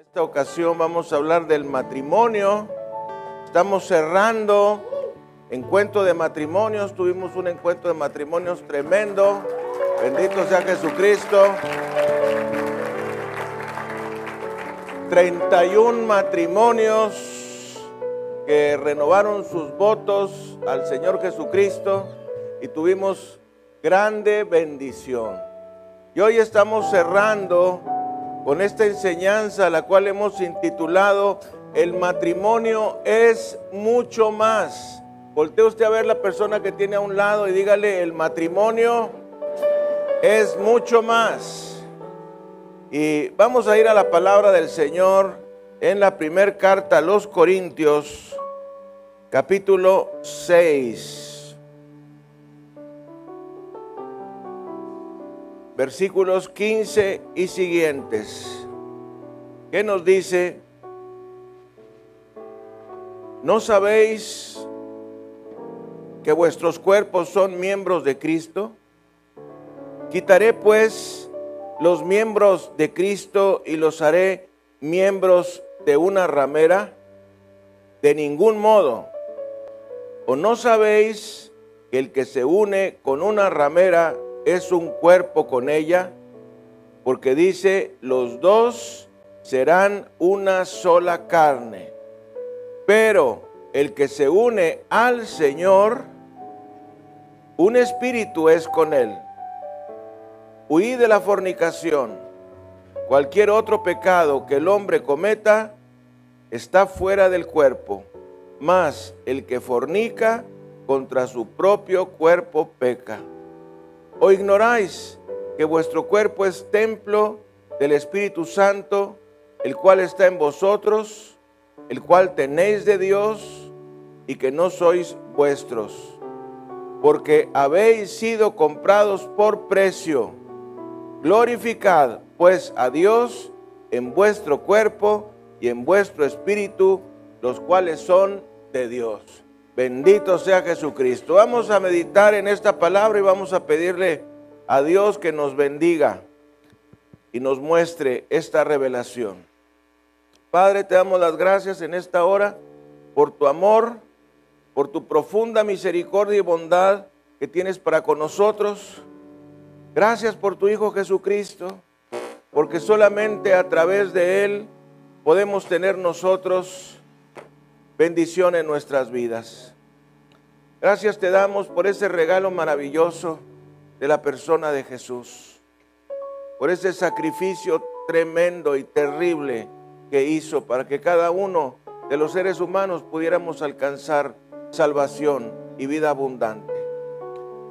esta ocasión vamos a hablar del matrimonio. Estamos cerrando encuentro de matrimonios. Tuvimos un encuentro de matrimonios tremendo. Bendito sea Jesucristo. 31 matrimonios que renovaron sus votos al Señor Jesucristo y tuvimos grande bendición. Y hoy estamos cerrando con esta enseñanza, la cual hemos intitulado El matrimonio es mucho más. Voltee usted a ver la persona que tiene a un lado y dígale, el matrimonio es mucho más. Y vamos a ir a la palabra del Señor en la primera carta a los Corintios, capítulo 6. Versículos 15 y siguientes. ¿Qué nos dice? ¿No sabéis que vuestros cuerpos son miembros de Cristo? Quitaré pues los miembros de Cristo y los haré miembros de una ramera? De ningún modo. ¿O no sabéis que el que se une con una ramera es un cuerpo con ella, porque dice, los dos serán una sola carne. Pero el que se une al Señor, un espíritu es con él. Huí de la fornicación. Cualquier otro pecado que el hombre cometa está fuera del cuerpo, mas el que fornica contra su propio cuerpo peca. ¿O ignoráis que vuestro cuerpo es templo del Espíritu Santo, el cual está en vosotros, el cual tenéis de Dios y que no sois vuestros? Porque habéis sido comprados por precio. Glorificad pues a Dios en vuestro cuerpo y en vuestro espíritu, los cuales son de Dios. Bendito sea Jesucristo. Vamos a meditar en esta palabra y vamos a pedirle a Dios que nos bendiga y nos muestre esta revelación. Padre, te damos las gracias en esta hora por tu amor, por tu profunda misericordia y bondad que tienes para con nosotros. Gracias por tu Hijo Jesucristo, porque solamente a través de Él podemos tener nosotros bendición en nuestras vidas. Gracias te damos por ese regalo maravilloso de la persona de Jesús, por ese sacrificio tremendo y terrible que hizo para que cada uno de los seres humanos pudiéramos alcanzar salvación y vida abundante.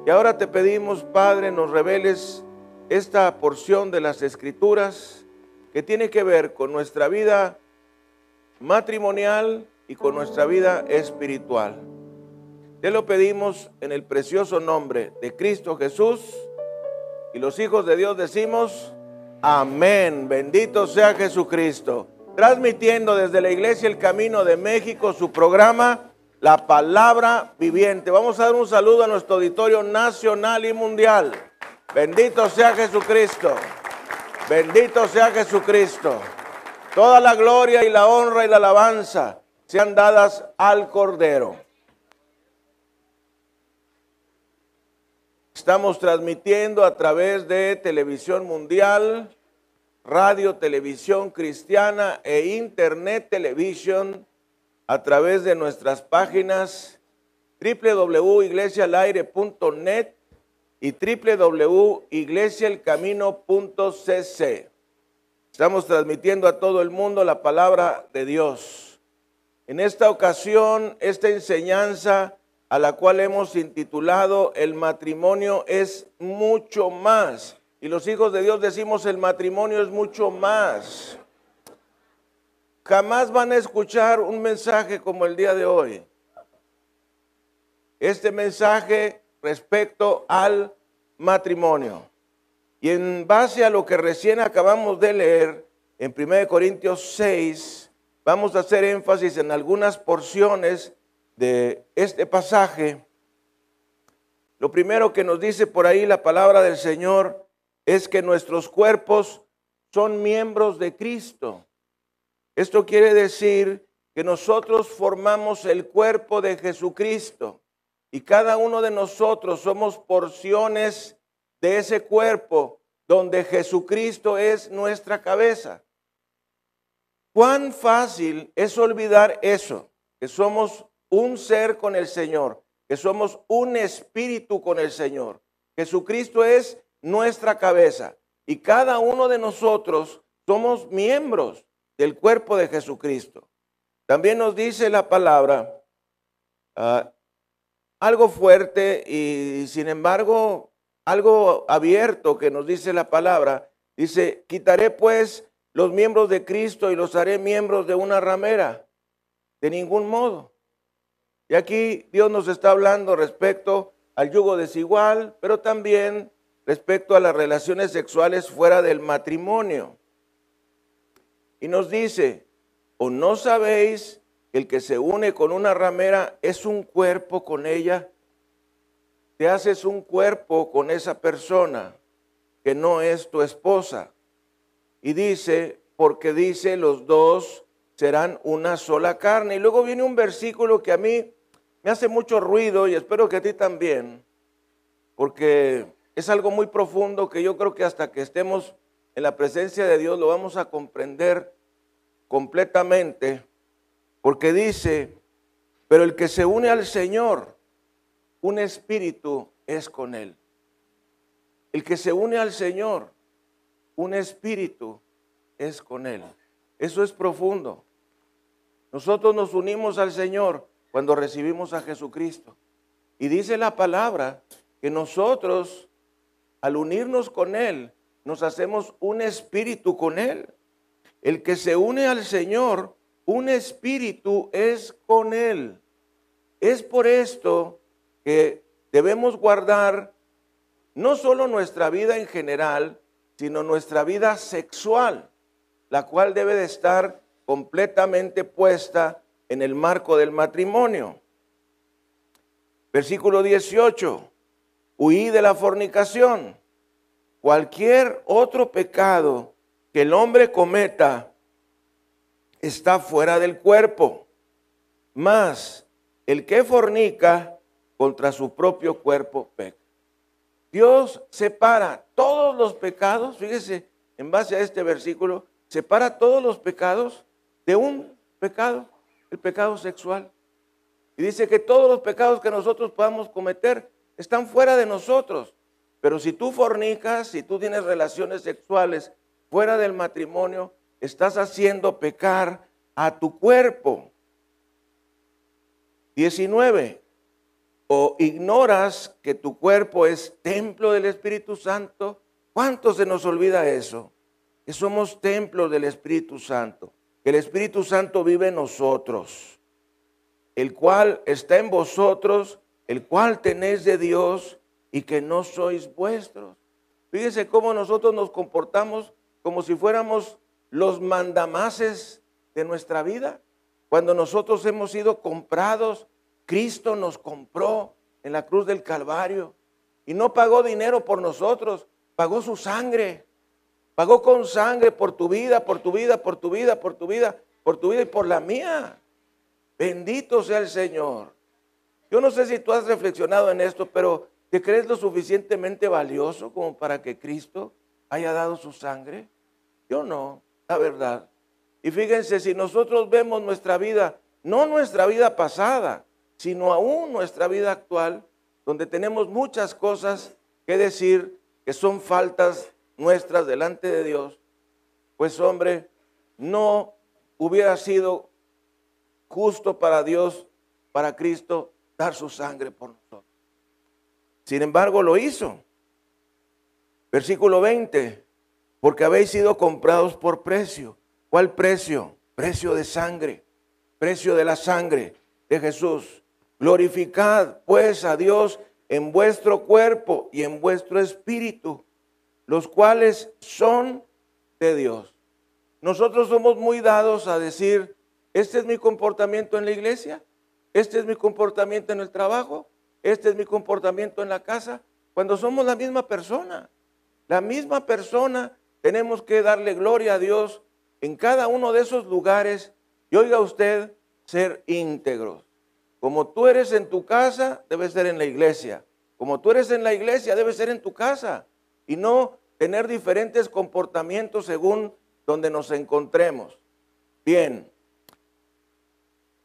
Y ahora te pedimos, Padre, nos reveles esta porción de las escrituras que tiene que ver con nuestra vida matrimonial y con nuestra vida espiritual. Te lo pedimos en el precioso nombre de Cristo Jesús y los hijos de Dios decimos, amén, bendito sea Jesucristo. Transmitiendo desde la iglesia El Camino de México su programa, La Palabra Viviente. Vamos a dar un saludo a nuestro auditorio nacional y mundial. Bendito sea Jesucristo. Bendito sea Jesucristo. Toda la gloria y la honra y la alabanza sean dadas al Cordero. Estamos transmitiendo a través de televisión mundial, radio, televisión cristiana e internet televisión a través de nuestras páginas www.iglesialaire.net y www.iglesialcamino.cc. Estamos transmitiendo a todo el mundo la palabra de Dios. En esta ocasión, esta enseñanza a la cual hemos intitulado El matrimonio es mucho más. Y los hijos de Dios decimos el matrimonio es mucho más. Jamás van a escuchar un mensaje como el día de hoy. Este mensaje respecto al matrimonio. Y en base a lo que recién acabamos de leer en 1 Corintios 6, vamos a hacer énfasis en algunas porciones de este pasaje. Lo primero que nos dice por ahí la palabra del Señor es que nuestros cuerpos son miembros de Cristo. Esto quiere decir que nosotros formamos el cuerpo de Jesucristo y cada uno de nosotros somos porciones de ese cuerpo donde Jesucristo es nuestra cabeza. Cuán fácil es olvidar eso, que somos un ser con el Señor, que somos un espíritu con el Señor. Jesucristo es nuestra cabeza y cada uno de nosotros somos miembros del cuerpo de Jesucristo. También nos dice la palabra ah, algo fuerte y sin embargo algo abierto que nos dice la palabra. Dice, quitaré pues los miembros de Cristo y los haré miembros de una ramera. De ningún modo. Y aquí Dios nos está hablando respecto al yugo desigual, pero también respecto a las relaciones sexuales fuera del matrimonio. Y nos dice, ¿o no sabéis que el que se une con una ramera es un cuerpo con ella? Te haces un cuerpo con esa persona que no es tu esposa. Y dice, porque dice, los dos serán una sola carne. Y luego viene un versículo que a mí me hace mucho ruido y espero que a ti también, porque es algo muy profundo que yo creo que hasta que estemos en la presencia de Dios lo vamos a comprender completamente, porque dice, pero el que se une al Señor, un espíritu es con él. El que se une al Señor, un espíritu es con él. Eso es profundo. Nosotros nos unimos al Señor cuando recibimos a Jesucristo. Y dice la palabra que nosotros, al unirnos con Él, nos hacemos un espíritu con Él. El que se une al Señor, un espíritu es con Él. Es por esto que debemos guardar no solo nuestra vida en general, sino nuestra vida sexual, la cual debe de estar completamente puesta en el marco del matrimonio. Versículo 18, huí de la fornicación. Cualquier otro pecado que el hombre cometa está fuera del cuerpo. Más el que fornica contra su propio cuerpo peca. Dios separa todos los pecados, fíjese, en base a este versículo, separa todos los pecados de un pecado el pecado sexual. Y dice que todos los pecados que nosotros podamos cometer están fuera de nosotros. Pero si tú fornicas, si tú tienes relaciones sexuales fuera del matrimonio, estás haciendo pecar a tu cuerpo. 19. O ignoras que tu cuerpo es templo del Espíritu Santo. ¿Cuánto se nos olvida eso? Que somos templo del Espíritu Santo que el Espíritu Santo vive en nosotros, el cual está en vosotros, el cual tenéis de Dios y que no sois vuestros. Fíjense cómo nosotros nos comportamos como si fuéramos los mandamases de nuestra vida. Cuando nosotros hemos sido comprados, Cristo nos compró en la cruz del Calvario y no pagó dinero por nosotros, pagó su sangre. Pagó con sangre por tu vida, por tu vida, por tu vida, por tu vida, por tu vida y por la mía. Bendito sea el Señor. Yo no sé si tú has reflexionado en esto, pero ¿te crees lo suficientemente valioso como para que Cristo haya dado su sangre? Yo no, la verdad. Y fíjense, si nosotros vemos nuestra vida, no nuestra vida pasada, sino aún nuestra vida actual, donde tenemos muchas cosas que decir que son faltas nuestras delante de Dios, pues hombre, no hubiera sido justo para Dios, para Cristo, dar su sangre por nosotros. Sin embargo, lo hizo. Versículo 20, porque habéis sido comprados por precio. ¿Cuál precio? Precio de sangre, precio de la sangre de Jesús. Glorificad pues a Dios en vuestro cuerpo y en vuestro espíritu los cuales son de Dios. Nosotros somos muy dados a decir, este es mi comportamiento en la iglesia, este es mi comportamiento en el trabajo, este es mi comportamiento en la casa, cuando somos la misma persona. La misma persona tenemos que darle gloria a Dios en cada uno de esos lugares y oiga usted ser íntegros. Como tú eres en tu casa, debe ser en la iglesia. Como tú eres en la iglesia, debe ser en tu casa. Y no tener diferentes comportamientos según donde nos encontremos. Bien,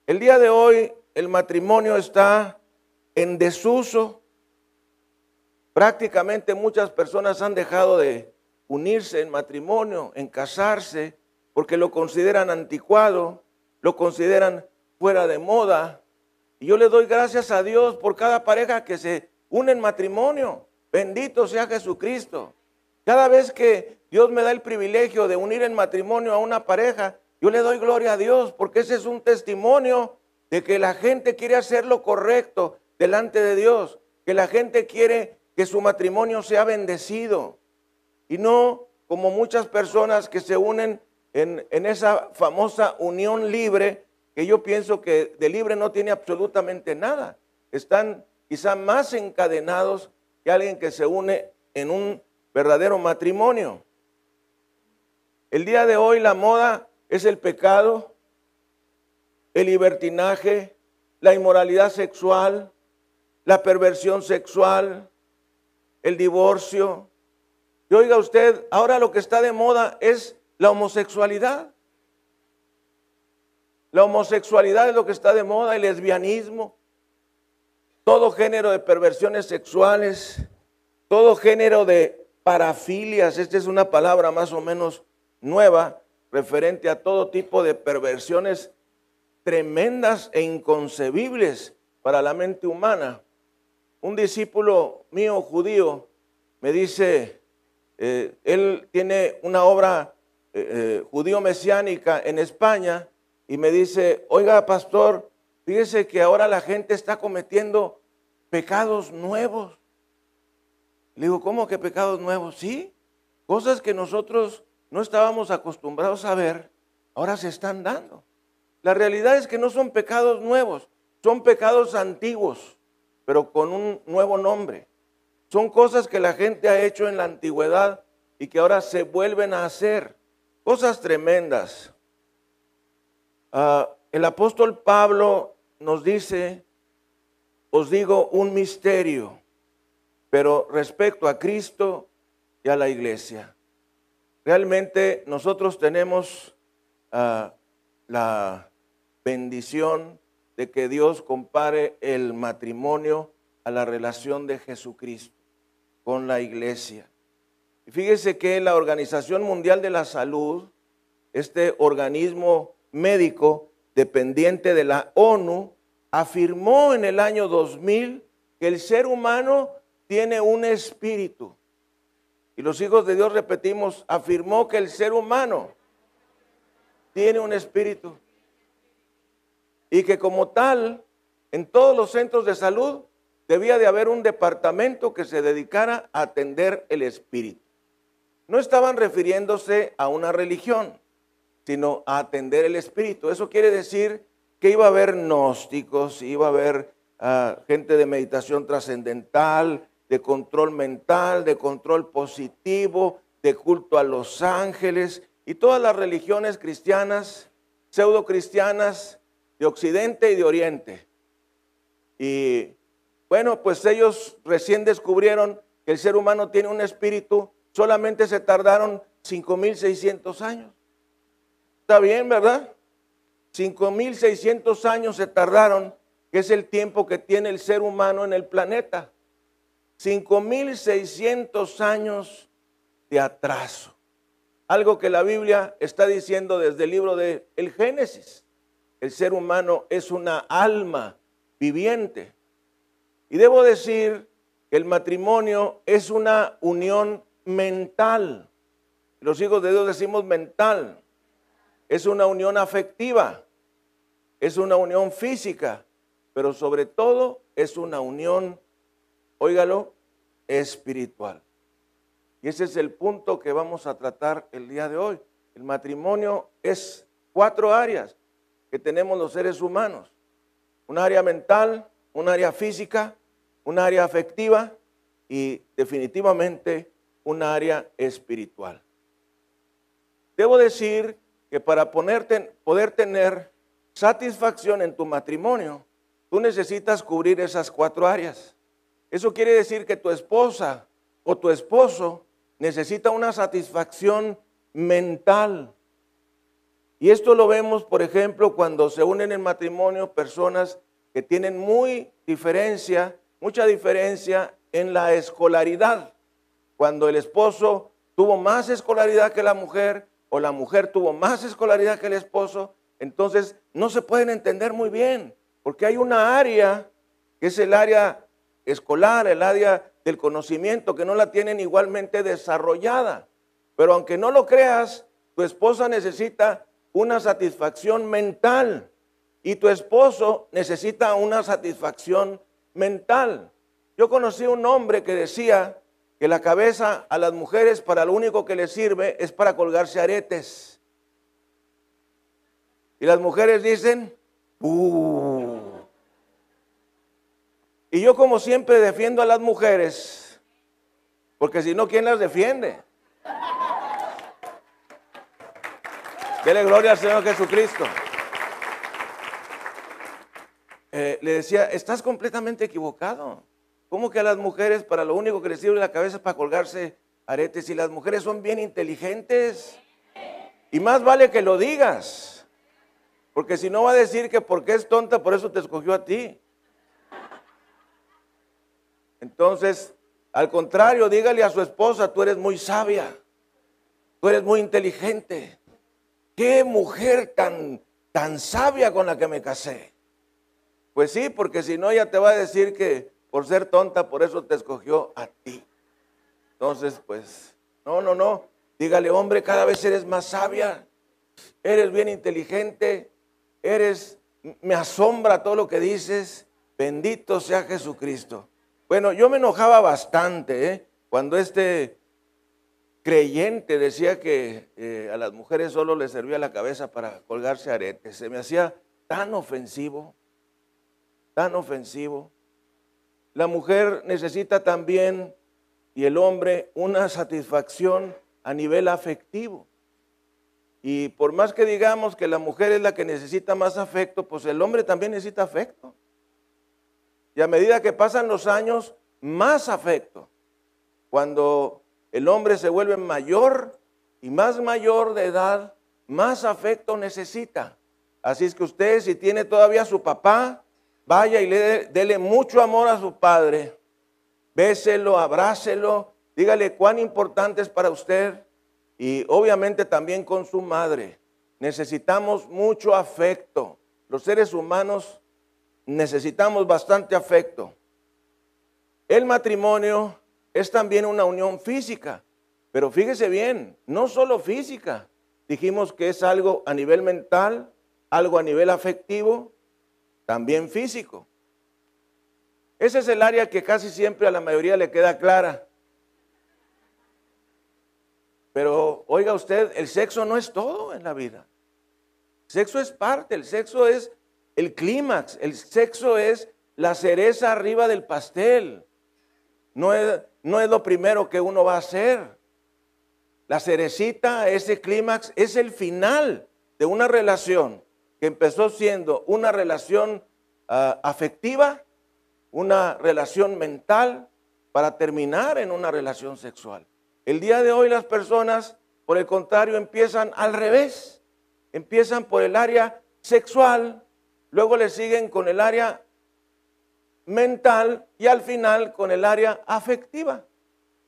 el día de hoy el matrimonio está en desuso. Prácticamente muchas personas han dejado de unirse en matrimonio, en casarse, porque lo consideran anticuado, lo consideran fuera de moda. Y yo le doy gracias a Dios por cada pareja que se une en matrimonio. Bendito sea Jesucristo. Cada vez que Dios me da el privilegio de unir en matrimonio a una pareja, yo le doy gloria a Dios porque ese es un testimonio de que la gente quiere hacer lo correcto delante de Dios, que la gente quiere que su matrimonio sea bendecido y no como muchas personas que se unen en, en esa famosa unión libre, que yo pienso que de libre no tiene absolutamente nada. Están quizá más encadenados que alguien que se une en un verdadero matrimonio. El día de hoy la moda es el pecado, el libertinaje, la inmoralidad sexual, la perversión sexual, el divorcio. Y oiga usted, ahora lo que está de moda es la homosexualidad. La homosexualidad es lo que está de moda, el lesbianismo, todo género de perversiones sexuales, todo género de parafilias, esta es una palabra más o menos nueva, referente a todo tipo de perversiones tremendas e inconcebibles para la mente humana. Un discípulo mío judío me dice, eh, él tiene una obra eh, eh, judío mesiánica en España y me dice, oiga pastor, fíjese que ahora la gente está cometiendo pecados nuevos. Le digo, ¿cómo que pecados nuevos? Sí, cosas que nosotros no estábamos acostumbrados a ver, ahora se están dando. La realidad es que no son pecados nuevos, son pecados antiguos, pero con un nuevo nombre. Son cosas que la gente ha hecho en la antigüedad y que ahora se vuelven a hacer. Cosas tremendas. Ah, el apóstol Pablo nos dice, os digo un misterio, pero respecto a Cristo y a la iglesia. Realmente nosotros tenemos ah, la bendición de que Dios compare el matrimonio a la relación de Jesucristo con la iglesia. Y fíjese que la Organización Mundial de la Salud, este organismo médico dependiente de la ONU, afirmó en el año 2000 que el ser humano tiene un espíritu. Y los hijos de Dios repetimos, afirmó que el ser humano tiene un espíritu. Y que como tal, en todos los centros de salud debía de haber un departamento que se dedicara a atender el espíritu. No estaban refiriéndose a una religión, sino a atender el espíritu. Eso quiere decir que iba a haber gnósticos, iba a haber ah, gente de meditación trascendental, de control mental, de control positivo, de culto a los ángeles y todas las religiones cristianas, pseudo cristianas de Occidente y de Oriente. Y bueno, pues ellos recién descubrieron que el ser humano tiene un espíritu, solamente se tardaron 5.600 años. Está bien, ¿verdad? 5.600 años se tardaron, que es el tiempo que tiene el ser humano en el planeta. 5.600 años de atraso. Algo que la Biblia está diciendo desde el libro de el Génesis. El ser humano es una alma viviente. Y debo decir que el matrimonio es una unión mental. Los hijos de Dios decimos mental. Es una unión afectiva. Es una unión física. Pero sobre todo es una unión óigalo, espiritual. Y ese es el punto que vamos a tratar el día de hoy. El matrimonio es cuatro áreas que tenemos los seres humanos. Un área mental, un área física, un área afectiva y definitivamente un área espiritual. Debo decir que para poder tener satisfacción en tu matrimonio, tú necesitas cubrir esas cuatro áreas. Eso quiere decir que tu esposa o tu esposo necesita una satisfacción mental. Y esto lo vemos, por ejemplo, cuando se unen en matrimonio personas que tienen muy diferencia, mucha diferencia en la escolaridad. Cuando el esposo tuvo más escolaridad que la mujer o la mujer tuvo más escolaridad que el esposo, entonces no se pueden entender muy bien, porque hay una área que es el área escolar, el área del conocimiento, que no la tienen igualmente desarrollada. Pero aunque no lo creas, tu esposa necesita una satisfacción mental y tu esposo necesita una satisfacción mental. Yo conocí un hombre que decía que la cabeza a las mujeres para lo único que les sirve es para colgarse aretes. Y las mujeres dicen, uh. Y yo como siempre defiendo a las mujeres, porque si no, ¿quién las defiende? Dele gloria al Señor Jesucristo. Eh, le decía, estás completamente equivocado. ¿Cómo que a las mujeres para lo único que les sirve la cabeza es para colgarse aretes? Y las mujeres son bien inteligentes. Y más vale que lo digas. Porque si no va a decir que porque es tonta, por eso te escogió a ti. Entonces, al contrario, dígale a su esposa, tú eres muy sabia, tú eres muy inteligente. Qué mujer tan, tan sabia con la que me casé. Pues sí, porque si no, ella te va a decir que por ser tonta, por eso te escogió a ti. Entonces, pues, no, no, no. Dígale, hombre, cada vez eres más sabia, eres bien inteligente, eres, me asombra todo lo que dices. Bendito sea Jesucristo. Bueno, yo me enojaba bastante ¿eh? cuando este creyente decía que eh, a las mujeres solo les servía la cabeza para colgarse aretes. Se me hacía tan ofensivo, tan ofensivo. La mujer necesita también, y el hombre, una satisfacción a nivel afectivo. Y por más que digamos que la mujer es la que necesita más afecto, pues el hombre también necesita afecto. Y a medida que pasan los años, más afecto. Cuando el hombre se vuelve mayor y más mayor de edad, más afecto necesita. Así es que usted, si tiene todavía su papá, vaya y le dele mucho amor a su padre. Béselo, abrácelo, dígale cuán importante es para usted y obviamente también con su madre. Necesitamos mucho afecto. Los seres humanos necesitamos bastante afecto. El matrimonio es también una unión física. Pero fíjese bien, no solo física. Dijimos que es algo a nivel mental, algo a nivel afectivo, también físico. Ese es el área que casi siempre a la mayoría le queda clara. Pero oiga usted, el sexo no es todo en la vida. El sexo es parte, el sexo es el clímax, el sexo es la cereza arriba del pastel. No es, no es lo primero que uno va a hacer. La cerecita, ese clímax, es el final de una relación empezó siendo una relación ah, afectiva, una relación mental, para terminar en una relación sexual. El día de hoy las personas, por el contrario, empiezan al revés. Empiezan por el área sexual, luego le siguen con el área mental y al final con el área afectiva,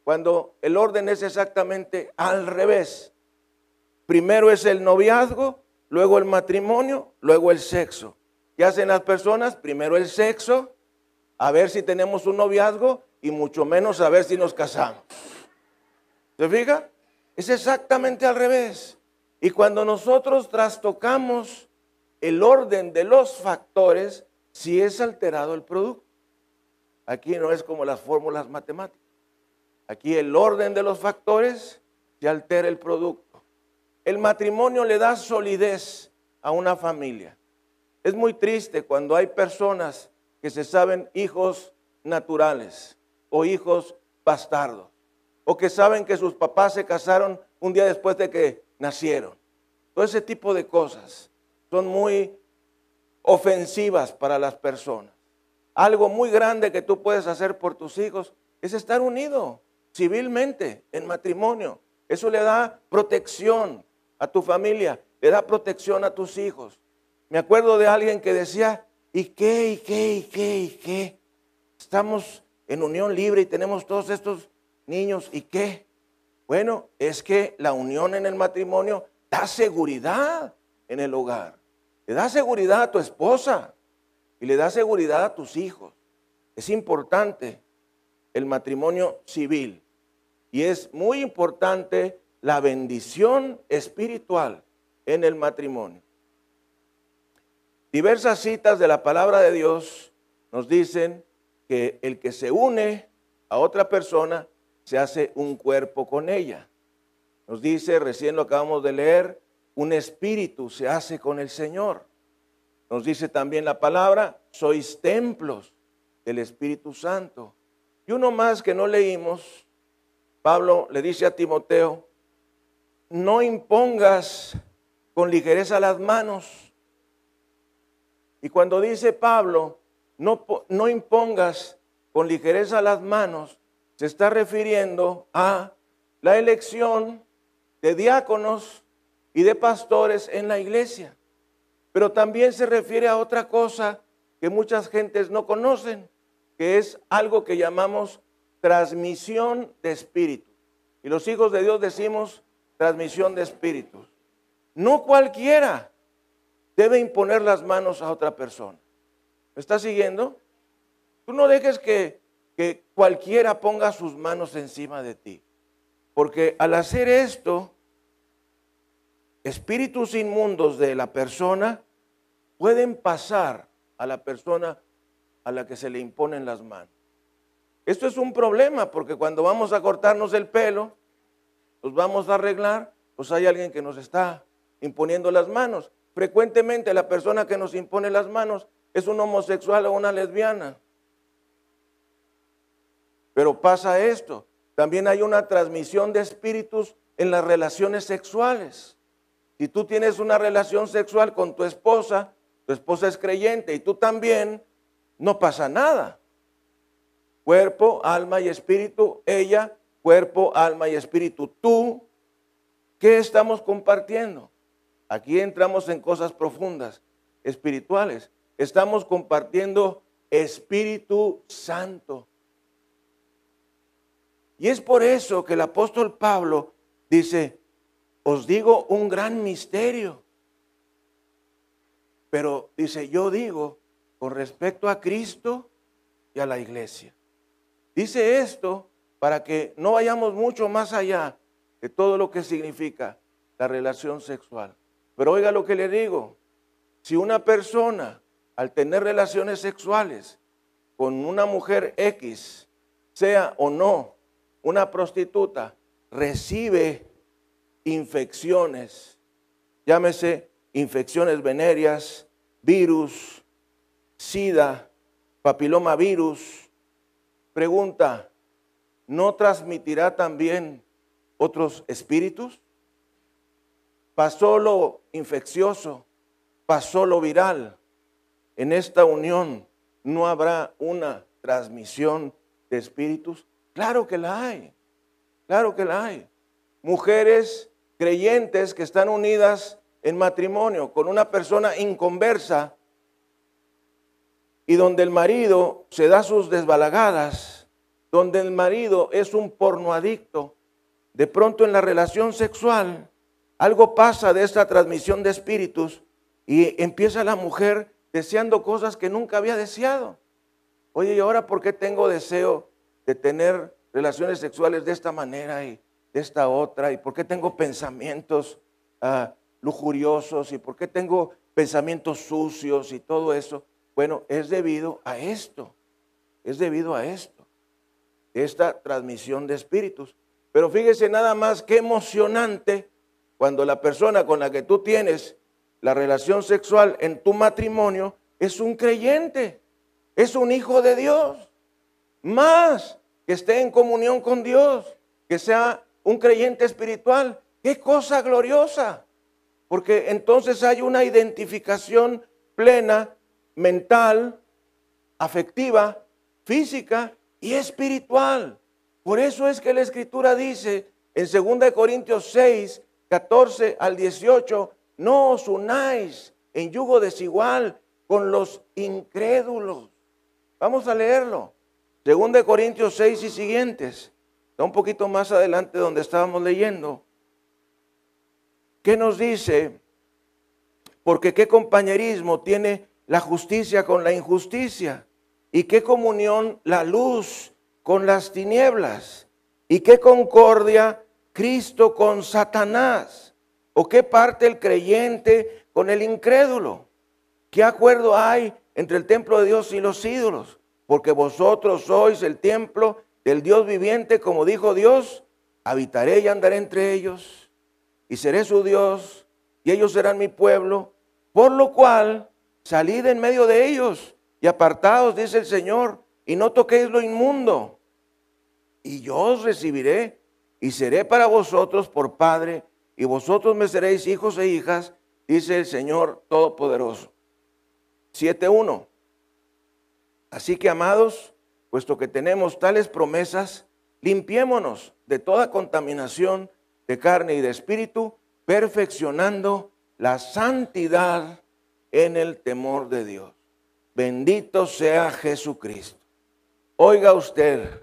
cuando el orden es exactamente al revés. Primero es el noviazgo, luego el matrimonio, luego el sexo. ¿Qué hacen las personas? Primero el sexo, a ver si tenemos un noviazgo y mucho menos a ver si nos casamos. ¿Se fija? Es exactamente al revés. Y cuando nosotros trastocamos el orden de los factores, si es alterado el producto. Aquí no es como las fórmulas matemáticas. Aquí el orden de los factores se altera el producto. El matrimonio le da solidez a una familia. Es muy triste cuando hay personas que se saben hijos naturales o hijos bastardos o que saben que sus papás se casaron un día después de que nacieron. todo ese tipo de cosas son muy ofensivas para las personas. Algo muy grande que tú puedes hacer por tus hijos es estar unido civilmente en matrimonio. Eso le da protección a tu familia, le da protección a tus hijos. Me acuerdo de alguien que decía, ¿y qué, y qué, y qué, y qué? Estamos en unión libre y tenemos todos estos niños, ¿y qué? Bueno, es que la unión en el matrimonio da seguridad en el hogar. Le da seguridad a tu esposa y le da seguridad a tus hijos. Es importante el matrimonio civil y es muy importante la bendición espiritual en el matrimonio. Diversas citas de la palabra de Dios nos dicen que el que se une a otra persona se hace un cuerpo con ella. Nos dice, recién lo acabamos de leer, un espíritu se hace con el Señor. Nos dice también la palabra, sois templos del Espíritu Santo. Y uno más que no leímos, Pablo le dice a Timoteo, no impongas con ligereza las manos. Y cuando dice Pablo, no, no impongas con ligereza las manos, se está refiriendo a la elección de diáconos y de pastores en la iglesia. Pero también se refiere a otra cosa que muchas gentes no conocen, que es algo que llamamos transmisión de espíritu. Y los hijos de Dios decimos transmisión de espíritus. No cualquiera debe imponer las manos a otra persona. ¿Me estás siguiendo? Tú no dejes que, que cualquiera ponga sus manos encima de ti. Porque al hacer esto, espíritus inmundos de la persona pueden pasar a la persona a la que se le imponen las manos. Esto es un problema porque cuando vamos a cortarnos el pelo, nos vamos a arreglar, pues hay alguien que nos está imponiendo las manos. Frecuentemente la persona que nos impone las manos es un homosexual o una lesbiana. Pero pasa esto, también hay una transmisión de espíritus en las relaciones sexuales. Si tú tienes una relación sexual con tu esposa, tu esposa es creyente y tú también, no pasa nada. Cuerpo, alma y espíritu, ella, cuerpo, alma y espíritu. Tú, ¿qué estamos compartiendo? Aquí entramos en cosas profundas, espirituales. Estamos compartiendo Espíritu Santo. Y es por eso que el apóstol Pablo dice, os digo un gran misterio. Pero dice, yo digo con respecto a Cristo y a la iglesia. Dice esto para que no vayamos mucho más allá de todo lo que significa la relación sexual. Pero oiga lo que le digo, si una persona al tener relaciones sexuales con una mujer X, sea o no una prostituta, recibe infecciones, llámese infecciones venéreas, virus, sida, papiloma virus. Pregunta, ¿no transmitirá también otros espíritus? Pasó lo infeccioso, pasó lo viral. En esta unión no habrá una transmisión de espíritus. Claro que la hay, claro que la hay. Mujeres creyentes que están unidas en matrimonio con una persona inconversa y donde el marido se da sus desbalagadas, donde el marido es un porno adicto, de pronto en la relación sexual algo pasa de esta transmisión de espíritus y empieza la mujer deseando cosas que nunca había deseado. Oye, ¿y ahora por qué tengo deseo de tener relaciones sexuales de esta manera y de esta otra? ¿Y por qué tengo pensamientos ah, lujuriosos? ¿Y por qué tengo pensamientos sucios y todo eso? Bueno, es debido a esto, es debido a esto, esta transmisión de espíritus. Pero fíjese nada más qué emocionante cuando la persona con la que tú tienes la relación sexual en tu matrimonio es un creyente, es un hijo de Dios. Más que esté en comunión con Dios, que sea un creyente espiritual. Qué cosa gloriosa. Porque entonces hay una identificación plena, mental, afectiva, física y espiritual. Por eso es que la escritura dice en 2 Corintios 6, 14 al 18, no os unáis en yugo desigual con los incrédulos. Vamos a leerlo. 2 Corintios 6 y siguientes. Está un poquito más adelante donde estábamos leyendo. ¿Qué nos dice? Porque qué compañerismo tiene la justicia con la injusticia y qué comunión la luz con las tinieblas y qué concordia Cristo con Satanás o qué parte el creyente con el incrédulo. ¿Qué acuerdo hay entre el templo de Dios y los ídolos? Porque vosotros sois el templo del Dios viviente, como dijo Dios, habitaré y andaré entre ellos y seré su Dios y ellos serán mi pueblo, por lo cual salid en medio de ellos y apartados, dice el Señor, y no toquéis lo inmundo. Y yo os recibiré y seré para vosotros por Padre, y vosotros me seréis hijos e hijas, dice el Señor Todopoderoso. 7.1. Así que, amados, puesto que tenemos tales promesas, limpiémonos de toda contaminación de carne y de espíritu, perfeccionando la santidad en el temor de Dios. Bendito sea Jesucristo. Oiga usted,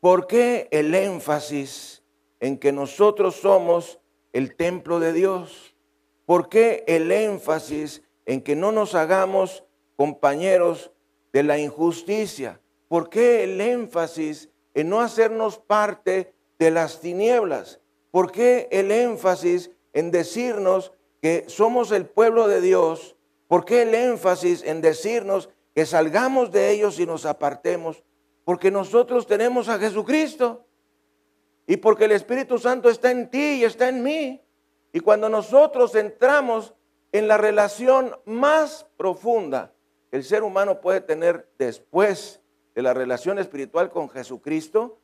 ¿por qué el énfasis en que nosotros somos el templo de Dios? ¿Por qué el énfasis en que no nos hagamos compañeros de la injusticia? ¿Por qué el énfasis en no hacernos parte de las tinieblas? ¿Por qué el énfasis en decirnos que somos el pueblo de Dios ¿Por qué el énfasis en decirnos que salgamos de ellos y nos apartemos? Porque nosotros tenemos a Jesucristo y porque el Espíritu Santo está en ti y está en mí. Y cuando nosotros entramos en la relación más profunda que el ser humano puede tener después de la relación espiritual con Jesucristo,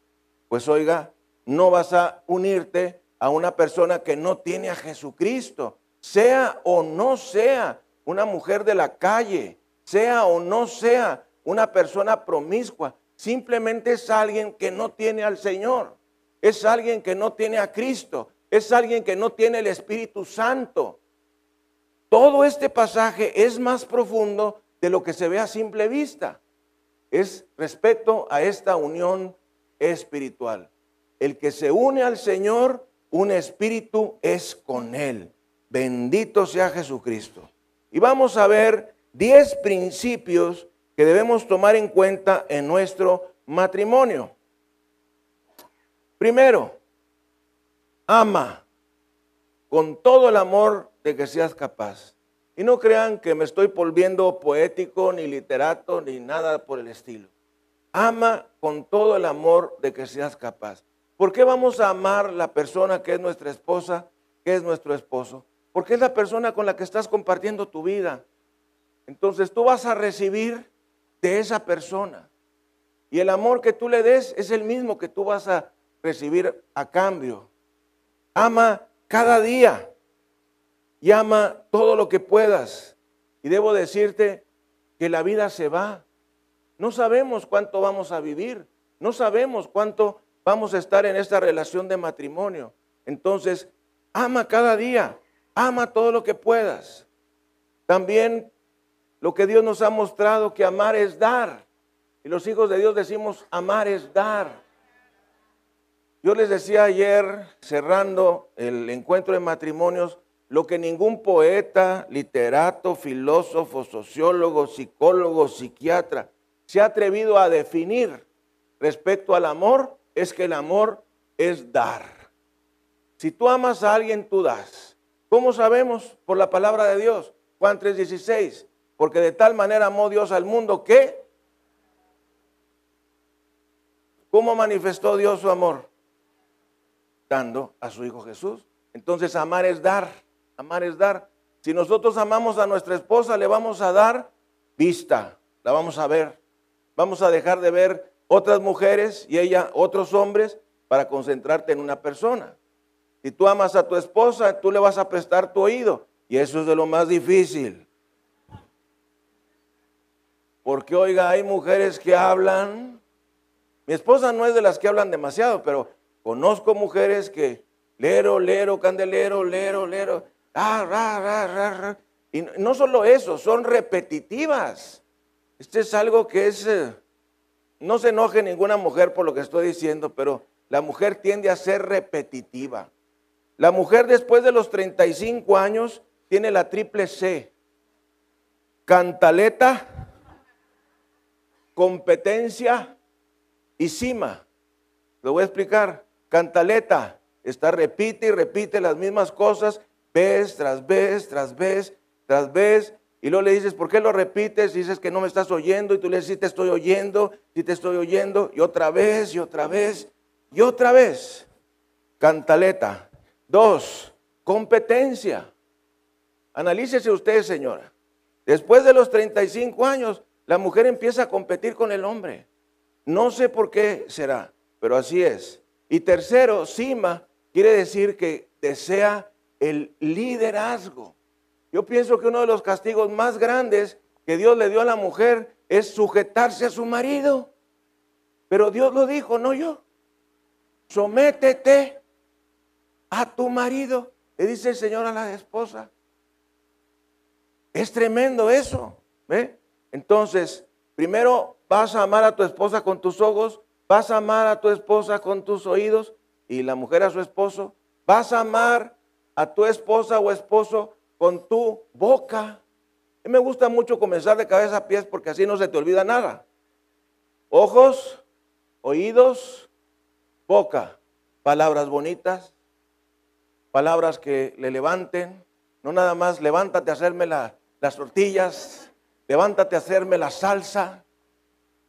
pues oiga, no vas a unirte a una persona que no tiene a Jesucristo, sea o no sea una mujer de la calle, sea o no sea una persona promiscua, simplemente es alguien que no tiene al Señor, es alguien que no tiene a Cristo, es alguien que no tiene el Espíritu Santo. Todo este pasaje es más profundo de lo que se ve a simple vista. Es respecto a esta unión espiritual. El que se une al Señor, un espíritu es con Él. Bendito sea Jesucristo. Y vamos a ver 10 principios que debemos tomar en cuenta en nuestro matrimonio. Primero, ama con todo el amor de que seas capaz. Y no crean que me estoy volviendo poético, ni literato, ni nada por el estilo. Ama con todo el amor de que seas capaz. ¿Por qué vamos a amar la persona que es nuestra esposa, que es nuestro esposo? Porque es la persona con la que estás compartiendo tu vida. Entonces tú vas a recibir de esa persona. Y el amor que tú le des es el mismo que tú vas a recibir a cambio. Ama cada día y ama todo lo que puedas. Y debo decirte que la vida se va. No sabemos cuánto vamos a vivir. No sabemos cuánto vamos a estar en esta relación de matrimonio. Entonces, ama cada día. Ama todo lo que puedas. También lo que Dios nos ha mostrado que amar es dar. Y los hijos de Dios decimos, amar es dar. Yo les decía ayer, cerrando el encuentro de matrimonios, lo que ningún poeta, literato, filósofo, sociólogo, psicólogo, psiquiatra se ha atrevido a definir respecto al amor es que el amor es dar. Si tú amas a alguien, tú das. ¿Cómo sabemos? Por la palabra de Dios. Juan 3:16. Porque de tal manera amó Dios al mundo que... ¿Cómo manifestó Dios su amor? Dando a su Hijo Jesús. Entonces amar es dar. Amar es dar. Si nosotros amamos a nuestra esposa, le vamos a dar vista. La vamos a ver. Vamos a dejar de ver otras mujeres y ella otros hombres para concentrarte en una persona. Si tú amas a tu esposa, tú le vas a prestar tu oído. Y eso es de lo más difícil. Porque, oiga, hay mujeres que hablan. Mi esposa no es de las que hablan demasiado, pero conozco mujeres que lero, lero, candelero, lero, lero. Ah, y no solo eso, son repetitivas. Este es algo que es, eh, no se enoje ninguna mujer por lo que estoy diciendo, pero la mujer tiende a ser repetitiva. La mujer después de los 35 años tiene la triple C. Cantaleta, competencia y cima. Lo voy a explicar. Cantaleta está repite y repite las mismas cosas vez tras vez, tras vez, tras vez. Y luego le dices, ¿por qué lo repites? Y dices que no me estás oyendo. Y tú le dices, sí te estoy oyendo, sí te estoy oyendo. Y otra vez, y otra vez, y otra vez. Cantaleta. Dos, competencia. Analícese usted, señora. Después de los 35 años, la mujer empieza a competir con el hombre. No sé por qué será, pero así es. Y tercero, cima quiere decir que desea el liderazgo. Yo pienso que uno de los castigos más grandes que Dios le dio a la mujer es sujetarse a su marido. Pero Dios lo dijo, no yo. Sométete a tu marido, le dice el Señor a la esposa. Es tremendo eso. ¿ve? Entonces, primero vas a amar a tu esposa con tus ojos, vas a amar a tu esposa con tus oídos y la mujer a su esposo, vas a amar a tu esposa o esposo con tu boca. A mí me gusta mucho comenzar de cabeza a pies porque así no se te olvida nada. Ojos, oídos, boca, palabras bonitas, palabras que le levanten, no nada más levántate a hacerme las tortillas, levántate a hacerme la salsa.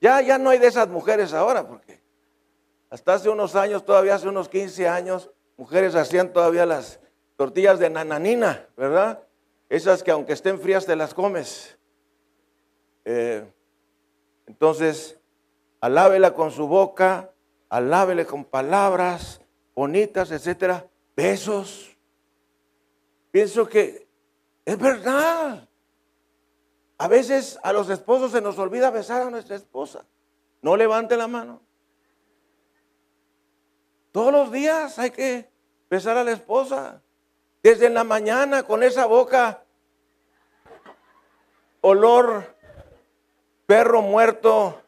Ya, ya no hay de esas mujeres ahora, porque hasta hace unos años, todavía hace unos 15 años, mujeres hacían todavía las tortillas de nananina, ¿verdad? Esas que aunque estén frías te las comes. Eh, entonces, alábela con su boca, alábele con palabras bonitas, etcétera, besos. Pienso que es verdad. A veces a los esposos se nos olvida besar a nuestra esposa. No levante la mano. Todos los días hay que besar a la esposa. Desde la mañana con esa boca, olor perro muerto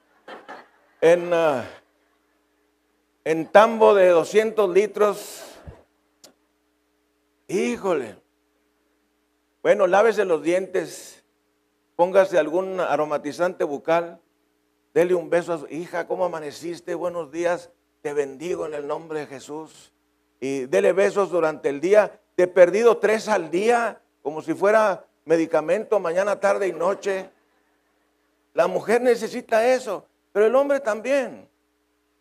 en, uh, en tambo de 200 litros. Híjole. Bueno, lávese los dientes Póngase algún aromatizante bucal. Dele un beso a su hija. ¿Cómo amaneciste? Buenos días. Te bendigo en el nombre de Jesús. Y dele besos durante el día. Te perdido tres al día, como si fuera medicamento mañana, tarde y noche. La mujer necesita eso, pero el hombre también.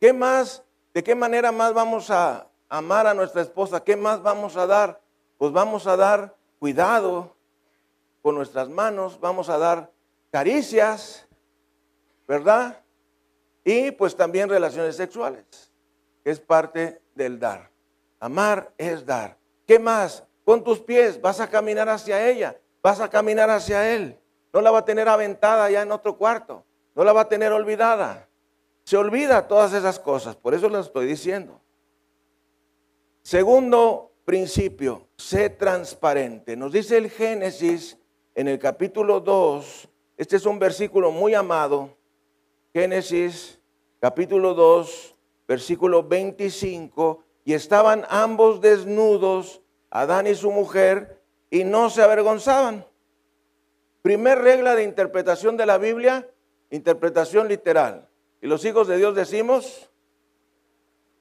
¿Qué más? ¿De qué manera más vamos a amar a nuestra esposa? ¿Qué más vamos a dar? Pues vamos a dar cuidado, con nuestras manos, vamos a dar caricias, ¿verdad? Y pues también relaciones sexuales, que es parte del dar. Amar es dar. ¿Qué más? Con tus pies vas a caminar hacia ella, vas a caminar hacia él. No la va a tener aventada ya en otro cuarto, no la va a tener olvidada. Se olvida todas esas cosas, por eso las estoy diciendo. Segundo principio, sé transparente. Nos dice el Génesis en el capítulo 2, este es un versículo muy amado, Génesis capítulo 2, versículo 25, y estaban ambos desnudos, Adán y su mujer, y no se avergonzaban. Primer regla de interpretación de la Biblia, interpretación literal. Y los hijos de Dios decimos,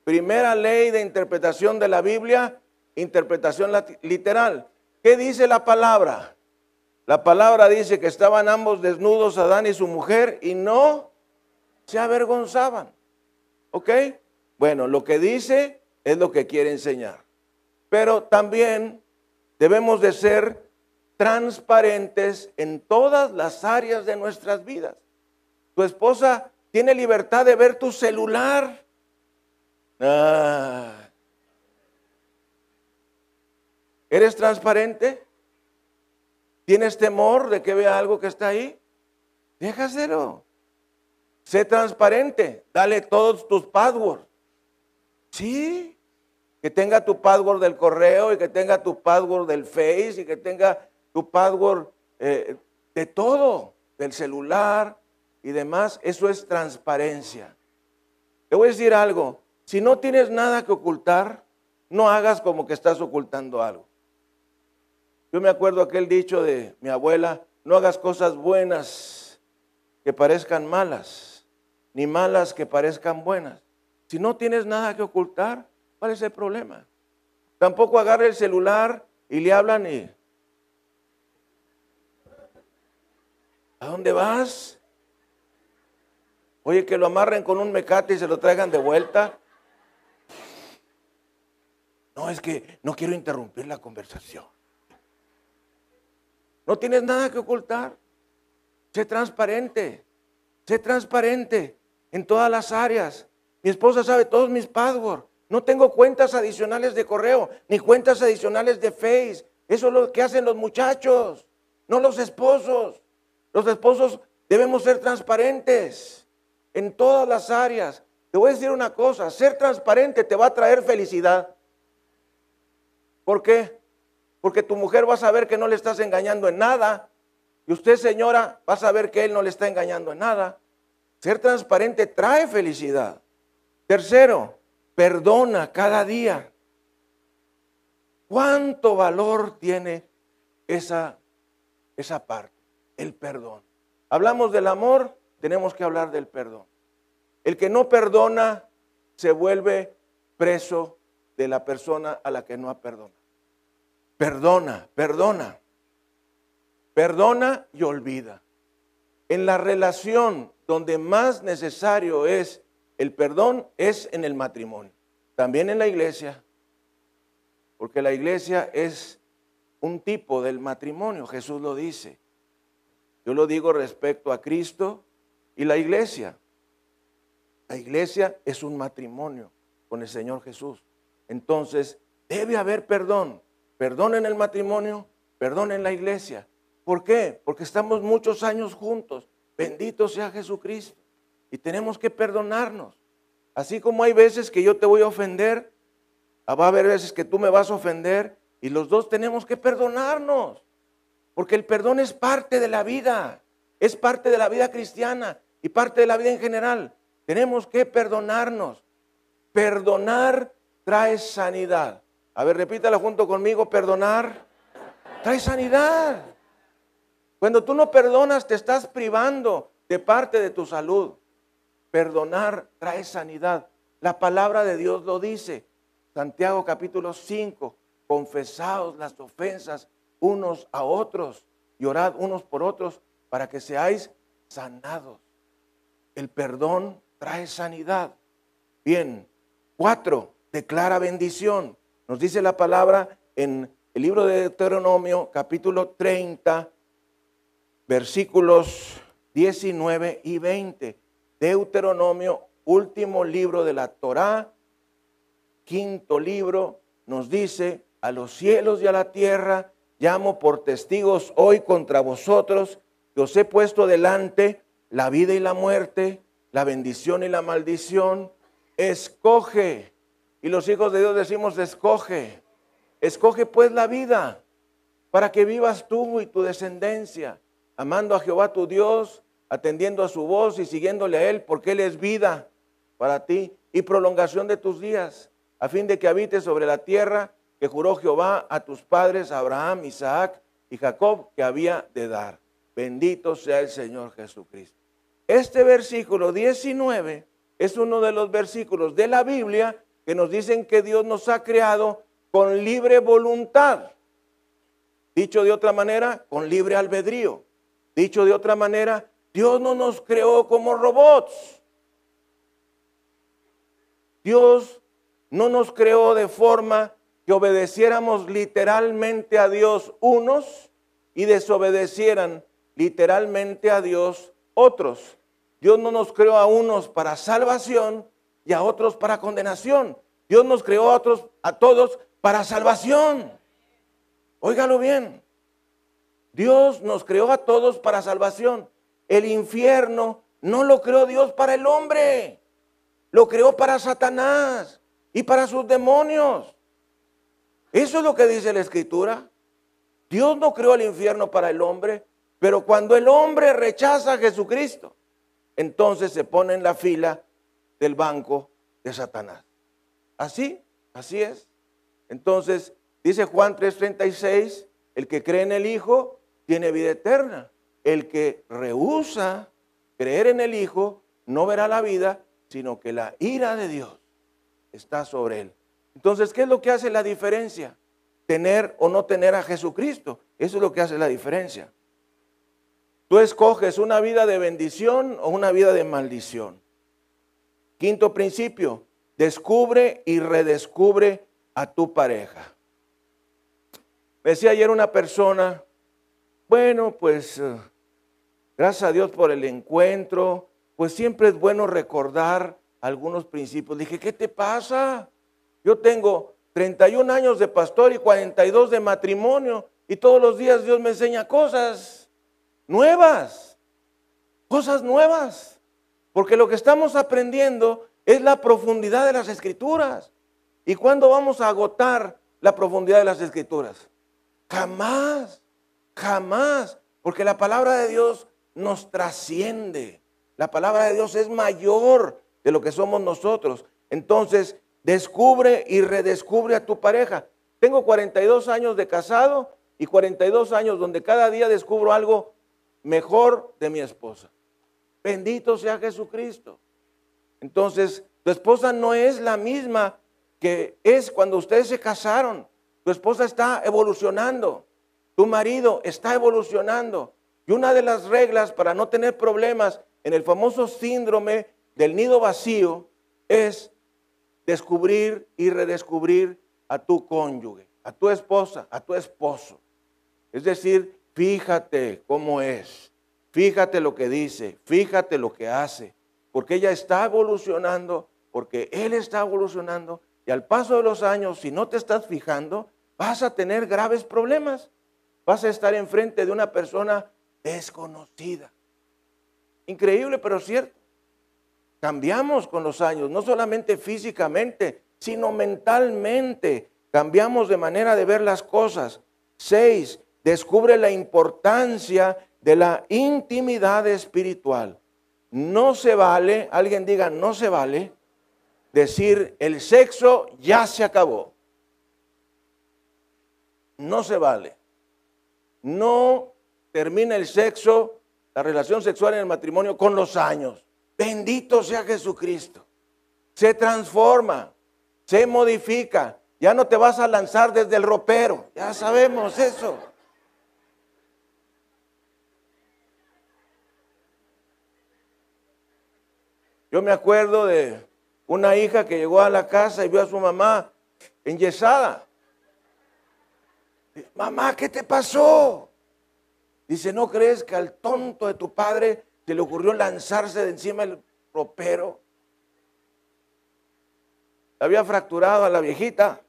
primera ley de interpretación de la Biblia, interpretación literal. ¿Qué dice la palabra? La palabra dice que estaban ambos desnudos, Adán y su mujer, y no se avergonzaban. ¿Ok? Bueno, lo que dice es lo que quiere enseñar. Pero también debemos de ser transparentes en todas las áreas de nuestras vidas. Tu esposa tiene libertad de ver tu celular. Ah. ¿Eres transparente? ¿Tienes temor de que vea algo que está ahí? Déjaselo. Sé transparente. Dale todos tus passwords. Sí. Que tenga tu password del correo y que tenga tu password del Face y que tenga tu password eh, de todo, del celular y demás. Eso es transparencia. Te voy a decir algo. Si no tienes nada que ocultar, no hagas como que estás ocultando algo. Yo me acuerdo aquel dicho de mi abuela, no hagas cosas buenas que parezcan malas, ni malas que parezcan buenas. Si no tienes nada que ocultar, ¿cuál es el problema? Tampoco agarre el celular y le hablan y... ¿A dónde vas? Oye, que lo amarren con un mecate y se lo traigan de vuelta. No, es que no quiero interrumpir la conversación. No tienes nada que ocultar. Sé transparente. Sé transparente en todas las áreas. Mi esposa sabe todos mis passwords. No tengo cuentas adicionales de correo, ni cuentas adicionales de Face. Eso es lo que hacen los muchachos, no los esposos. Los esposos debemos ser transparentes en todas las áreas. Te voy a decir una cosa, ser transparente te va a traer felicidad. ¿Por qué? Porque tu mujer va a saber que no le estás engañando en nada. Y usted, señora, va a saber que él no le está engañando en nada. Ser transparente trae felicidad. Tercero, perdona cada día. ¿Cuánto valor tiene esa, esa parte? El perdón. Hablamos del amor, tenemos que hablar del perdón. El que no perdona se vuelve preso de la persona a la que no ha perdonado. Perdona, perdona. Perdona y olvida. En la relación donde más necesario es el perdón es en el matrimonio, también en la iglesia, porque la iglesia es un tipo del matrimonio, Jesús lo dice. Yo lo digo respecto a Cristo y la iglesia. La iglesia es un matrimonio con el Señor Jesús. Entonces, debe haber perdón. Perdón en el matrimonio, perdón en la iglesia. ¿Por qué? Porque estamos muchos años juntos. Bendito sea Jesucristo. Y tenemos que perdonarnos. Así como hay veces que yo te voy a ofender, ah, va a haber veces que tú me vas a ofender y los dos tenemos que perdonarnos. Porque el perdón es parte de la vida, es parte de la vida cristiana y parte de la vida en general. Tenemos que perdonarnos. Perdonar trae sanidad. A ver, repítala junto conmigo, perdonar trae sanidad. Cuando tú no perdonas, te estás privando de parte de tu salud. Perdonar trae sanidad. La palabra de Dios lo dice. Santiago capítulo 5, confesaos las ofensas unos a otros y orad unos por otros para que seáis sanados. El perdón trae sanidad. Bien, cuatro, declara bendición. Nos dice la palabra en el libro de Deuteronomio, capítulo 30, versículos 19 y 20. Deuteronomio, último libro de la Torá, quinto libro, nos dice, a los cielos y a la tierra llamo por testigos hoy contra vosotros que os he puesto delante la vida y la muerte, la bendición y la maldición. Escoge. Y los hijos de Dios decimos, escoge. Escoge pues la vida para que vivas tú y tu descendencia, amando a Jehová tu Dios, atendiendo a su voz y siguiéndole a Él, porque Él es vida para ti y prolongación de tus días, a fin de que habites sobre la tierra que juró Jehová a tus padres, Abraham, Isaac y Jacob, que había de dar. Bendito sea el Señor Jesucristo. Este versículo 19 es uno de los versículos de la Biblia que nos dicen que Dios nos ha creado con libre voluntad. Dicho de otra manera, con libre albedrío. Dicho de otra manera, Dios no nos creó como robots. Dios no nos creó de forma que obedeciéramos literalmente a Dios unos y desobedecieran literalmente a Dios otros. Dios no nos creó a unos para salvación y a otros para condenación. Dios nos creó a otros a todos para salvación. Óigalo bien. Dios nos creó a todos para salvación. El infierno no lo creó Dios para el hombre. Lo creó para Satanás y para sus demonios. Eso es lo que dice la escritura. Dios no creó el infierno para el hombre, pero cuando el hombre rechaza a Jesucristo, entonces se pone en la fila del banco de Satanás. Así, así es. Entonces, dice Juan 3:36, el que cree en el Hijo tiene vida eterna. El que rehúsa creer en el Hijo no verá la vida, sino que la ira de Dios está sobre él. Entonces, ¿qué es lo que hace la diferencia? Tener o no tener a Jesucristo. Eso es lo que hace la diferencia. Tú escoges una vida de bendición o una vida de maldición. Quinto principio, descubre y redescubre a tu pareja. Me decía ayer una persona, bueno, pues eh, gracias a Dios por el encuentro, pues siempre es bueno recordar algunos principios. dije, ¿qué te pasa? Yo tengo 31 años de pastor y 42 de matrimonio y todos los días Dios me enseña cosas nuevas, cosas nuevas. Porque lo que estamos aprendiendo es la profundidad de las escrituras. ¿Y cuándo vamos a agotar la profundidad de las escrituras? Jamás, jamás. Porque la palabra de Dios nos trasciende. La palabra de Dios es mayor de lo que somos nosotros. Entonces, descubre y redescubre a tu pareja. Tengo 42 años de casado y 42 años donde cada día descubro algo mejor de mi esposa. Bendito sea Jesucristo. Entonces, tu esposa no es la misma que es cuando ustedes se casaron. Tu esposa está evolucionando. Tu marido está evolucionando. Y una de las reglas para no tener problemas en el famoso síndrome del nido vacío es descubrir y redescubrir a tu cónyuge, a tu esposa, a tu esposo. Es decir, fíjate cómo es, fíjate lo que dice, fíjate lo que hace, porque ella está evolucionando, porque él está evolucionando, y al paso de los años, si no te estás fijando, vas a tener graves problemas. Vas a estar enfrente de una persona desconocida. Increíble, pero cierto. Cambiamos con los años, no solamente físicamente, sino mentalmente. Cambiamos de manera de ver las cosas. Seis, descubre la importancia de la intimidad espiritual. No se vale, alguien diga, no se vale decir el sexo ya se acabó. No se vale. No termina el sexo, la relación sexual en el matrimonio con los años. Bendito sea Jesucristo. Se transforma, se modifica. Ya no te vas a lanzar desde el ropero. Ya sabemos eso. Yo me acuerdo de una hija que llegó a la casa y vio a su mamá enyesada. Mamá, ¿qué te pasó? Dice, ¿no crees que al tonto de tu padre se le ocurrió lanzarse de encima del ropero. Había fracturado a la viejita.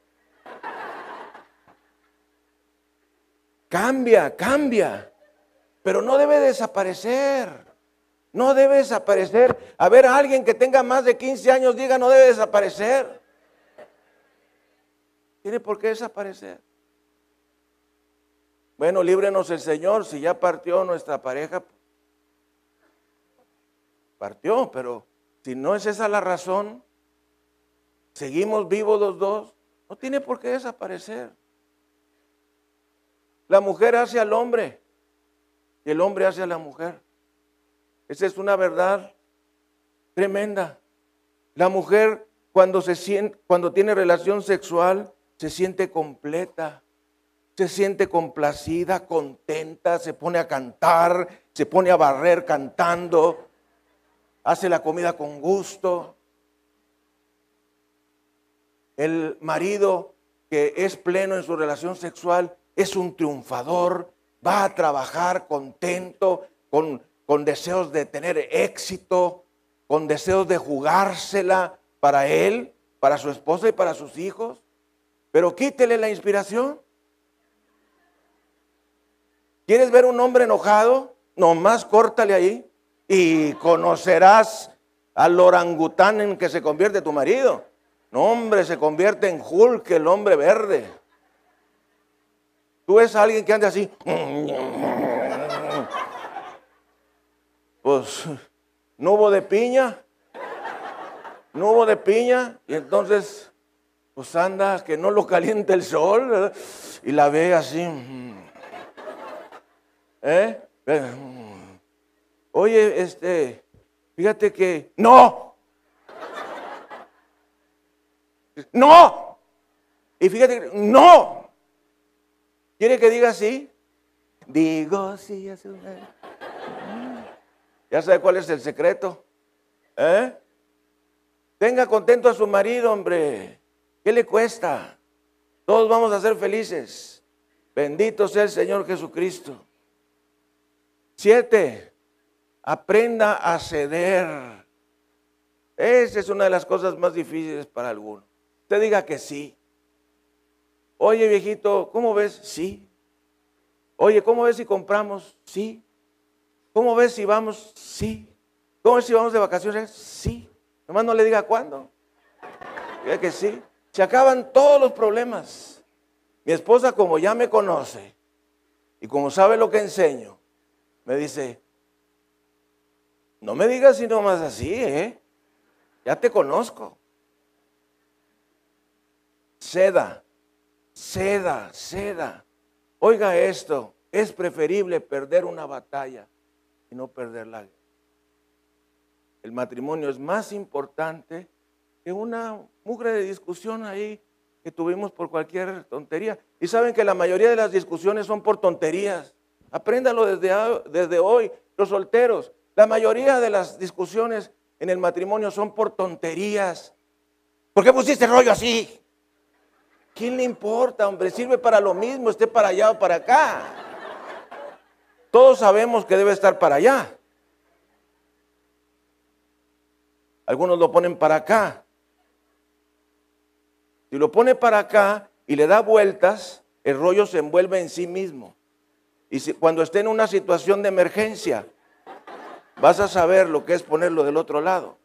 Cambia, cambia. Pero no debe desaparecer. No debe desaparecer. A ver, alguien que tenga más de 15 años diga, no debe desaparecer. Tiene por qué desaparecer. Bueno, líbrenos el Señor. Si ya partió nuestra pareja, partió, pero si no es esa la razón, seguimos vivos los dos, no tiene por qué desaparecer. La mujer hace al hombre y el hombre hace a la mujer. Esa es una verdad tremenda. La mujer cuando se siente, cuando tiene relación sexual, se siente completa, se siente complacida, contenta, se pone a cantar, se pone a barrer cantando, hace la comida con gusto. El marido que es pleno en su relación sexual es un triunfador, va a trabajar contento, con, con deseos de tener éxito, con deseos de jugársela para él, para su esposa y para sus hijos. Pero quítele la inspiración. ¿Quieres ver un hombre enojado? Nomás córtale ahí y conocerás al orangután en que se convierte tu marido. No, hombre, se convierte en Hulk, el hombre verde. Tú ves a alguien que anda así. Pues no hubo de piña. No hubo de piña. Y entonces, pues anda que no lo caliente el sol. Y la ve así. ¿Eh? Oye, este, fíjate que. ¡No! ¡No! Y fíjate que. ¡No! ¿Quiere que diga sí? Digo sí. Ya sabe cuál es el secreto. ¿Eh? Tenga contento a su marido, hombre. ¿Qué le cuesta? Todos vamos a ser felices. Bendito sea el Señor Jesucristo. Siete, aprenda a ceder. Esa es una de las cosas más difíciles para algunos. Usted diga que sí. Oye, viejito, ¿cómo ves? Sí. Oye, ¿cómo ves si compramos? Sí. ¿Cómo ves si vamos? Sí. ¿Cómo ves si vamos de vacaciones? Sí. Nomás no le diga cuándo. Diga que sí. Se acaban todos los problemas. Mi esposa, como ya me conoce y como sabe lo que enseño, me dice, no me digas si más así, ¿eh? Ya te conozco. Seda Ceda, ceda. Oiga esto, es preferible perder una batalla no perder la El matrimonio es más importante que una mugre de discusión ahí que tuvimos por cualquier tontería. Y saben que la mayoría de las discusiones son por tonterías. Apréndalo desde, desde hoy, los solteros. La mayoría de las discusiones en el matrimonio son por tonterías. ¿Por qué pusiste rollo así? ¿Quién le importa, hombre? Sirve para lo mismo, esté para allá o para acá. Todos sabemos que debe estar para allá. Algunos lo ponen para acá. Si lo pone para acá y le da vueltas, el rollo se envuelve en sí mismo. Y si, cuando esté en una situación de emergencia, vas a saber lo que es ponerlo del otro lado.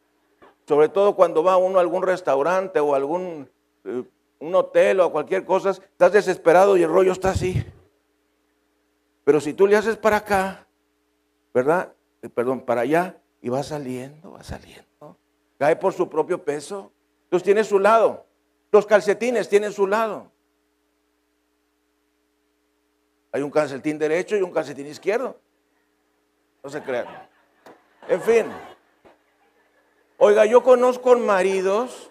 Sobre todo cuando va uno a algún restaurante o algún eh, un hotel o a cualquier cosa, estás desesperado y el rollo está así. Pero si tú le haces para acá, ¿verdad? Eh, perdón, para allá, y va saliendo, va saliendo. Cae por su propio peso. Entonces tiene su lado. Los calcetines tienen su lado. Hay un calcetín derecho y un calcetín izquierdo. No se crean. En fin. Oiga, yo conozco maridos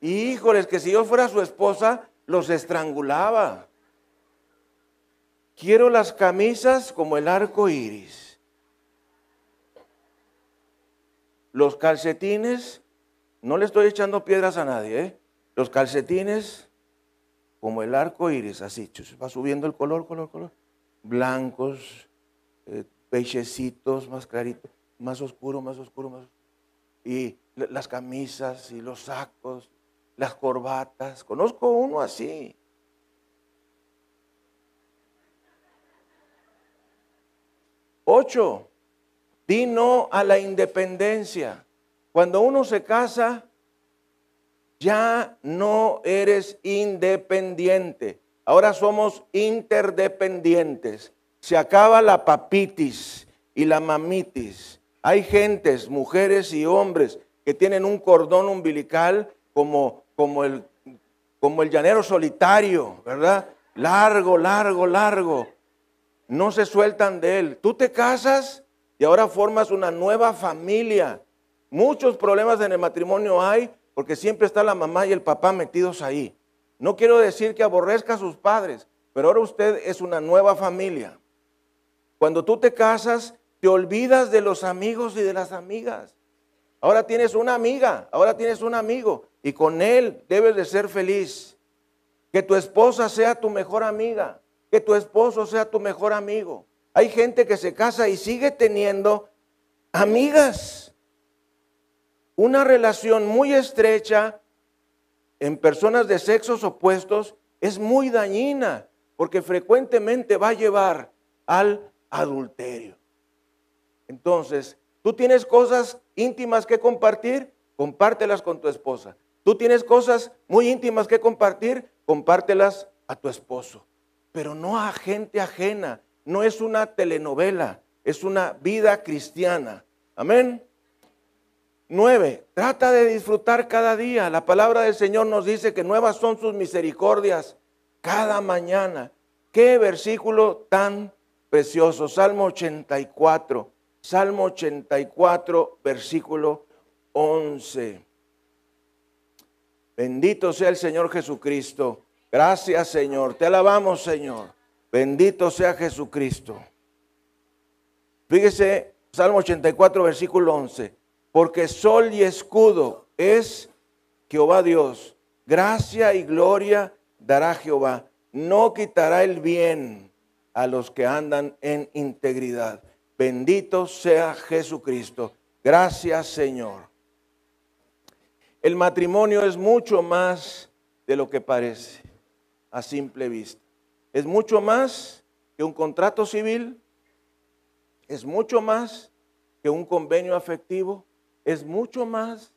Híjoles, que si yo fuera su esposa, los estrangulaba. Quiero las camisas como el arco iris. Los calcetines, no le estoy echando piedras a nadie, ¿eh? Los calcetines como el arco iris, así, va subiendo el color, color, color. Blancos, eh, pechecitos, más claritos, más oscuro, más oscuro, más oscuro. Y las camisas y los sacos las corbatas. Conozco uno así. Ocho, di no a la independencia. Cuando uno se casa, ya no eres independiente. Ahora somos interdependientes. Se acaba la papitis y la mamitis. Hay gentes, mujeres y hombres que tienen un cordón umbilical como como el, como el llanero solitario, ¿verdad? Largo, largo, largo. No se sueltan de él. Tú te casas y ahora formas una nueva familia. Muchos problemas en el matrimonio hay porque siempre está la mamá y el papá metidos ahí. No quiero decir que aborrezca a sus padres, pero ahora usted es una nueva familia. Cuando tú te casas, te olvidas de los amigos y de las amigas. Ahora tienes una amiga, ahora tienes un amigo y con él debes de ser feliz. Que tu esposa sea tu mejor amiga, que tu esposo sea tu mejor amigo. Hay gente que se casa y sigue teniendo amigas. Una relación muy estrecha en personas de sexos opuestos es muy dañina porque frecuentemente va a llevar al adulterio. Entonces, tú tienes cosas íntimas que compartir, compártelas con tu esposa. Tú tienes cosas muy íntimas que compartir, compártelas a tu esposo. Pero no a gente ajena. No es una telenovela, es una vida cristiana. Amén. Nueve, trata de disfrutar cada día. La palabra del Señor nos dice que nuevas son sus misericordias cada mañana. Qué versículo tan precioso. Salmo 84. Salmo 84, versículo 11. Bendito sea el Señor Jesucristo. Gracias Señor. Te alabamos Señor. Bendito sea Jesucristo. Fíjese, Salmo 84, versículo 11. Porque sol y escudo es Jehová Dios. Gracia y gloria dará Jehová. No quitará el bien a los que andan en integridad. Bendito sea Jesucristo. Gracias Señor. El matrimonio es mucho más de lo que parece a simple vista. Es mucho más que un contrato civil, es mucho más que un convenio afectivo, es mucho más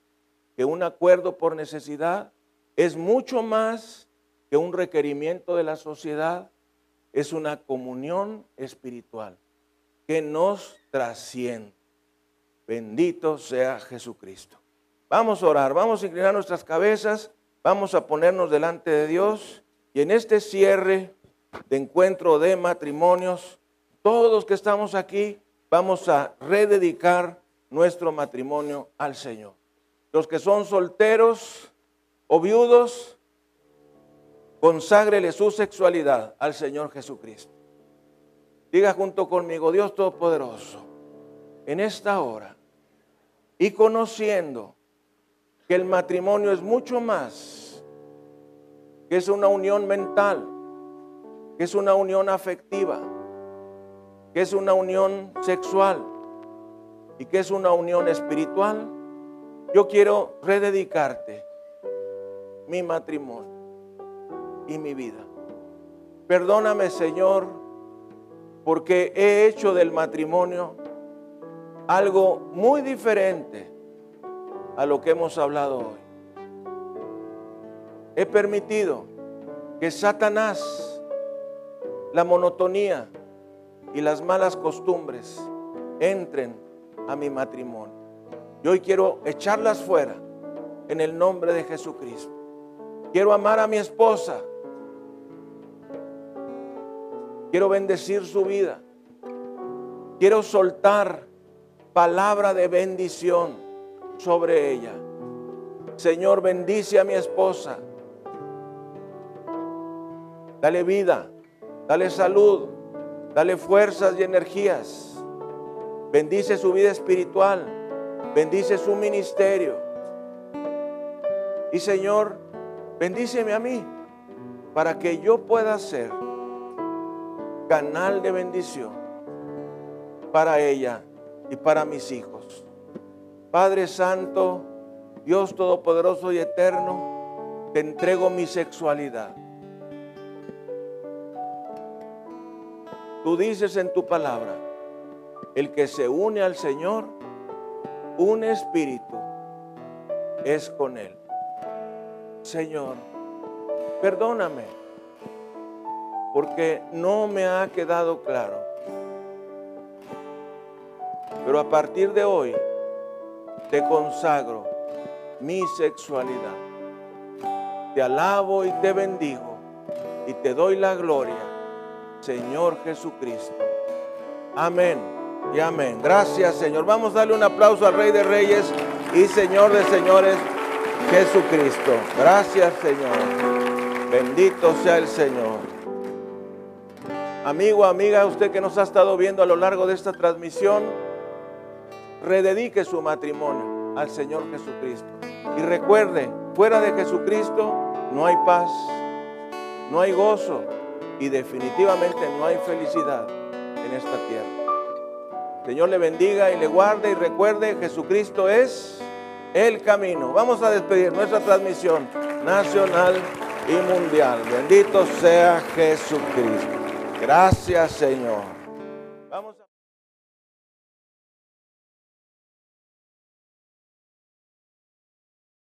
que un acuerdo por necesidad, es mucho más que un requerimiento de la sociedad, es una comunión espiritual que nos trasciende. Bendito sea Jesucristo. Vamos a orar, vamos a inclinar nuestras cabezas, vamos a ponernos delante de Dios y en este cierre de encuentro de matrimonios, todos los que estamos aquí vamos a rededicar nuestro matrimonio al Señor. Los que son solteros o viudos, conságrele su sexualidad al Señor Jesucristo. Diga junto conmigo, Dios Todopoderoso, en esta hora y conociendo que el matrimonio es mucho más, que es una unión mental, que es una unión afectiva, que es una unión sexual y que es una unión espiritual, yo quiero rededicarte mi matrimonio y mi vida. Perdóname, Señor, porque he hecho del matrimonio algo muy diferente a lo que hemos hablado hoy. He permitido que Satanás, la monotonía y las malas costumbres entren a mi matrimonio. Y hoy quiero echarlas fuera en el nombre de Jesucristo. Quiero amar a mi esposa. Quiero bendecir su vida. Quiero soltar palabra de bendición sobre ella. Señor, bendice a mi esposa. Dale vida, dale salud, dale fuerzas y energías. Bendice su vida espiritual, bendice su ministerio. Y Señor, bendíceme a mí para que yo pueda ser canal de bendición para ella y para mis hijos. Padre Santo, Dios Todopoderoso y Eterno, te entrego mi sexualidad. Tú dices en tu palabra, el que se une al Señor, un espíritu es con Él. Señor, perdóname, porque no me ha quedado claro. Pero a partir de hoy, te consagro mi sexualidad. Te alabo y te bendigo y te doy la gloria, Señor Jesucristo. Amén y amén. Gracias, Señor. Vamos a darle un aplauso al Rey de Reyes y Señor de Señores, Jesucristo. Gracias, Señor. Bendito sea el Señor. Amigo, amiga, usted que nos ha estado viendo a lo largo de esta transmisión, rededique su matrimonio al Señor Jesucristo. Y recuerde, fuera de Jesucristo no hay paz, no hay gozo y definitivamente no hay felicidad en esta tierra. Señor le bendiga y le guarde y recuerde, Jesucristo es el camino. Vamos a despedir nuestra transmisión nacional y mundial. Bendito sea Jesucristo. Gracias Señor.